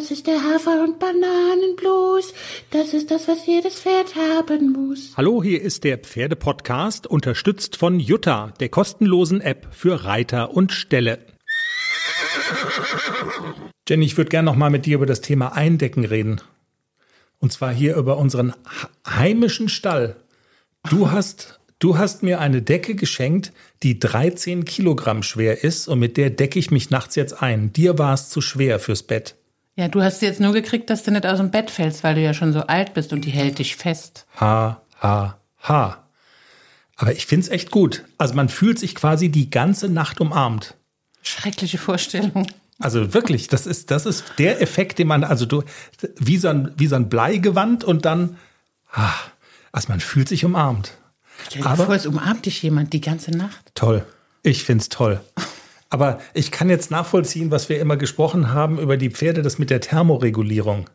Das ist der Hafer- und Bananenblues. Das ist das, was jedes Pferd haben muss. Hallo, hier ist der Pferdepodcast, unterstützt von Jutta, der kostenlosen App für Reiter und Ställe. Jenny, ich würde gerne noch mal mit dir über das Thema Eindecken reden. Und zwar hier über unseren heimischen Stall. Du hast, du hast mir eine Decke geschenkt, die 13 Kilogramm schwer ist und mit der decke ich mich nachts jetzt ein. Dir war es zu schwer fürs Bett. Ja, du hast sie jetzt nur gekriegt, dass du nicht aus dem Bett fällst, weil du ja schon so alt bist und die hält dich fest. Ha, ha, ha. Aber ich find's echt gut. Also man fühlt sich quasi die ganze Nacht umarmt. Schreckliche Vorstellung. Also wirklich, das ist, das ist der Effekt, den man, also du, wie so ein, wie so ein Bleigewand und dann, ah, also man fühlt sich umarmt. Stell dir Aber, vor, es umarmt dich jemand die ganze Nacht. Toll. Ich find's toll. Aber ich kann jetzt nachvollziehen, was wir immer gesprochen haben über die Pferde, das mit der Thermoregulierung.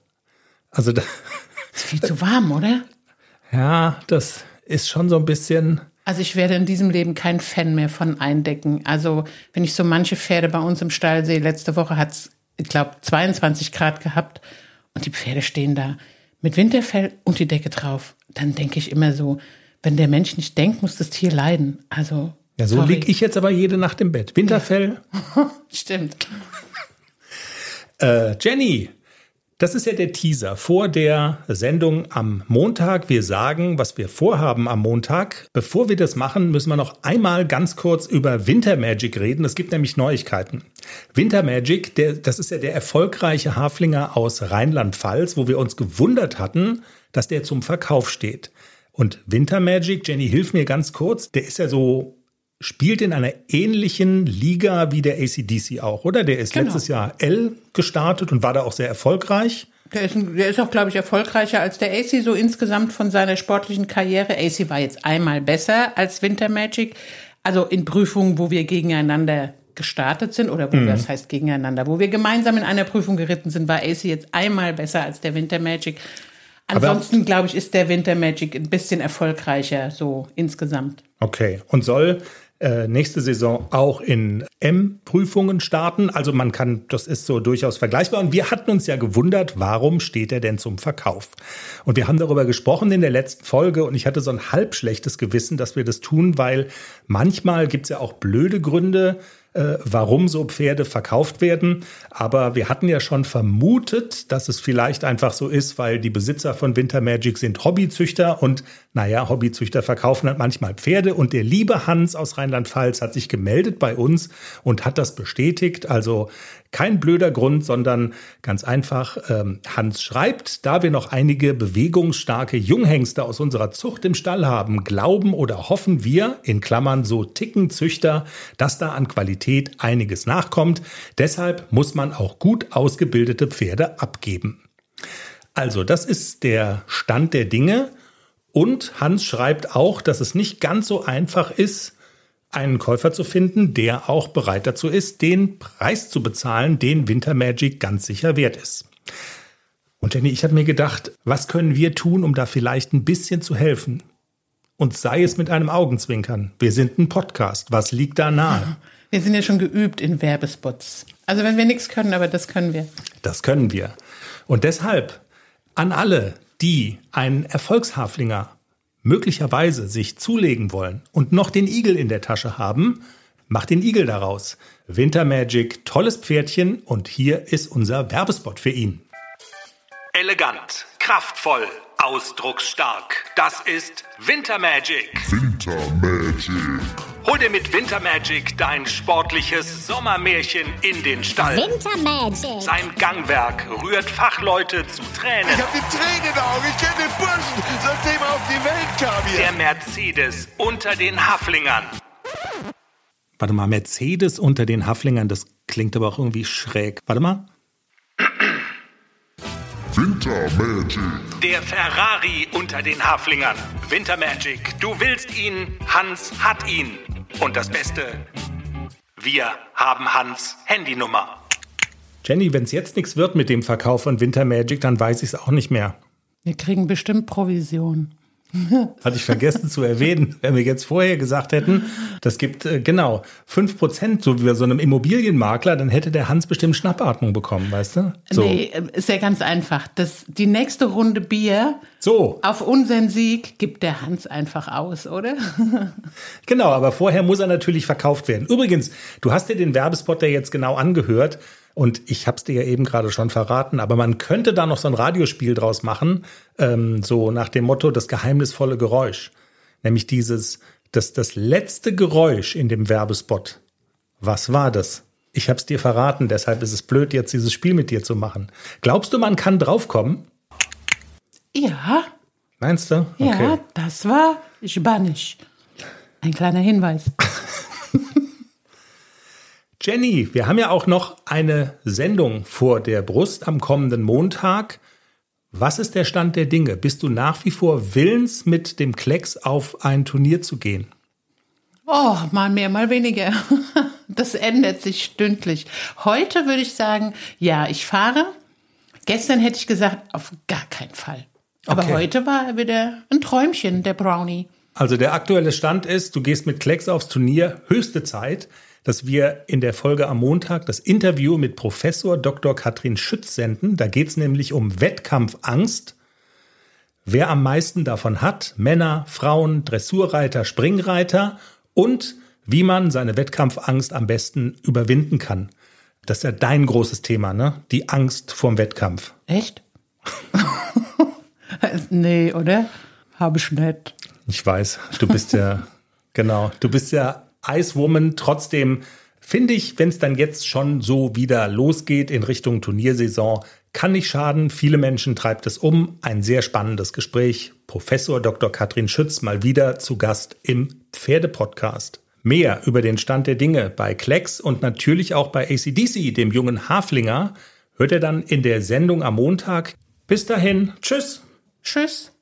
Also da, ist viel zu warm, oder? Ja, das ist schon so ein bisschen. Also ich werde in diesem Leben kein Fan mehr von Eindecken. Also wenn ich so manche Pferde bei uns im Stall sehe, letzte Woche hat es, ich glaube, 22 Grad gehabt und die Pferde stehen da mit Winterfell und die Decke drauf. Dann denke ich immer so, wenn der Mensch nicht denkt, muss das Tier leiden. Also ja, so liege ich jetzt aber jede Nacht im Bett. Winterfell. Ja. Stimmt. Äh, Jenny, das ist ja der Teaser vor der Sendung am Montag. Wir sagen, was wir vorhaben am Montag. Bevor wir das machen, müssen wir noch einmal ganz kurz über Winter Magic reden. Es gibt nämlich Neuigkeiten. Winter Magic, der, das ist ja der erfolgreiche Haflinger aus Rheinland-Pfalz, wo wir uns gewundert hatten, dass der zum Verkauf steht. Und Winter Magic, Jenny, hilf mir ganz kurz, der ist ja so spielt in einer ähnlichen Liga wie der ACDC auch, oder? Der ist genau. letztes Jahr L gestartet und war da auch sehr erfolgreich. Der ist, der ist auch, glaube ich, erfolgreicher als der AC so insgesamt von seiner sportlichen Karriere. AC war jetzt einmal besser als Winter Magic. Also in Prüfungen, wo wir gegeneinander gestartet sind oder wo mhm. das heißt gegeneinander, wo wir gemeinsam in einer Prüfung geritten sind, war AC jetzt einmal besser als der Winter Magic. Ansonsten, glaube ich, ist der Winter Magic ein bisschen erfolgreicher so insgesamt. Okay. Und soll äh, nächste Saison auch in M-Prüfungen starten. Also man kann, das ist so durchaus vergleichbar. Und wir hatten uns ja gewundert, warum steht er denn zum Verkauf? Und wir haben darüber gesprochen in der letzten Folge und ich hatte so ein halb schlechtes Gewissen, dass wir das tun, weil manchmal gibt es ja auch blöde Gründe, äh, warum so Pferde verkauft werden. Aber wir hatten ja schon vermutet, dass es vielleicht einfach so ist, weil die Besitzer von Winter Magic sind Hobbyzüchter und naja, Hobbyzüchter verkaufen halt manchmal Pferde. Und der liebe Hans aus Rheinland-Pfalz hat sich gemeldet bei uns und hat das bestätigt. Also kein blöder Grund, sondern ganz einfach, ähm, Hans schreibt, da wir noch einige bewegungsstarke Junghengste aus unserer Zucht im Stall haben, glauben oder hoffen wir, in Klammern so Tickenzüchter, dass da an Qualität einiges nachkommt. Deshalb muss man auch gut ausgebildete Pferde abgeben. Also, das ist der Stand der Dinge. Und Hans schreibt auch, dass es nicht ganz so einfach ist, einen Käufer zu finden, der auch bereit dazu ist, den Preis zu bezahlen, den Winter Magic ganz sicher wert ist. Und Jenny, ich habe mir gedacht, was können wir tun, um da vielleicht ein bisschen zu helfen? Und sei es mit einem Augenzwinkern. Wir sind ein Podcast. Was liegt da nahe? Wir sind ja schon geübt in Werbespots. Also wenn wir nichts können, aber das können wir. Das können wir. Und deshalb an alle, die einen Erfolgshaflinger möglicherweise sich zulegen wollen und noch den Igel in der Tasche haben, macht den Igel daraus. Winter Magic, tolles Pferdchen und hier ist unser Werbespot für ihn. Elegant, kraftvoll, ausdrucksstark. Das ist Winter Magic. Hol dir mit Winter Magic dein sportliches Sommermärchen in den Stall. Winter Magic. Sein Gangwerk rührt Fachleute zu Tränen. Ich hab die Tränen in den Augen. Ich kenne den Burschen, seitdem er auf die Welt kam hier. Der Mercedes unter den Haflingern. Warte mal, Mercedes unter den Haflingern, das klingt aber auch irgendwie schräg. Warte mal. Winter Magic. Der Ferrari unter den Haflingern. Winter Magic. Du willst ihn, Hans hat ihn. Und das Beste, wir haben Hans Handynummer. Jenny, wenn es jetzt nichts wird mit dem Verkauf von Winter Magic, dann weiß ich es auch nicht mehr. Wir kriegen bestimmt Provision. Hatte ich vergessen zu erwähnen. Wenn wir jetzt vorher gesagt hätten, das gibt äh, genau fünf Prozent, so wie bei so einem Immobilienmakler, dann hätte der Hans bestimmt Schnappatmung bekommen, weißt du? So. Nee, äh, ist ja ganz einfach. Das, die nächste Runde Bier So, auf unseren Sieg gibt der Hans einfach aus, oder? genau, aber vorher muss er natürlich verkauft werden. Übrigens, du hast dir den Werbespot ja jetzt genau angehört und ich habe es dir ja eben gerade schon verraten, aber man könnte da noch so ein Radiospiel draus machen, ähm, so nach dem Motto das geheimnisvolle Geräusch. Nämlich dieses, das, das letzte Geräusch in dem Werbespot. Was war das? Ich habe es dir verraten, deshalb ist es blöd, jetzt dieses Spiel mit dir zu machen. Glaubst du, man kann draufkommen? Ja, Meinst du? ja, das war Spanisch. Ein kleiner Hinweis. Jenny, wir haben ja auch noch eine Sendung vor der Brust am kommenden Montag. Was ist der Stand der Dinge? Bist du nach wie vor willens, mit dem Klecks auf ein Turnier zu gehen? Oh, mal mehr, mal weniger. Das ändert sich stündlich. Heute würde ich sagen, ja, ich fahre. Gestern hätte ich gesagt, auf gar keinen Fall. Aber Okay. heute war wieder ein Träumchen, der Brownie. Also der aktuelle Stand ist, du gehst mit Klecks aufs Turnier. Höchste Zeit, dass wir in der Folge am Montag das Interview mit Professor Dr. Katrin Schütz senden. Da geht es nämlich um Wettkampfangst. Wer am meisten davon hat, Männer, Frauen, Dressurreiter, Springreiter und wie man seine Wettkampfangst am besten überwinden kann. Das ist ja dein großes Thema, ne? Die Angst vorm Wettkampf. Echt? nee, oder? Habe ich nicht. Ich weiß, du bist ja, genau, du bist ja Icewoman. Trotzdem finde ich, wenn es dann jetzt schon so wieder losgeht in Richtung Turniersaison, kann nicht schaden. Viele Menschen treibt es um. Ein sehr spannendes Gespräch. Professor Dr. Katrin Schütz mal wieder zu Gast im Pferdepodcast. Mehr über den Stand der Dinge bei Klecks und natürlich auch bei ACDC, dem jungen Haflinger, hört ihr dann in der Sendung am Montag. Bis dahin, tschüss. Tschüss.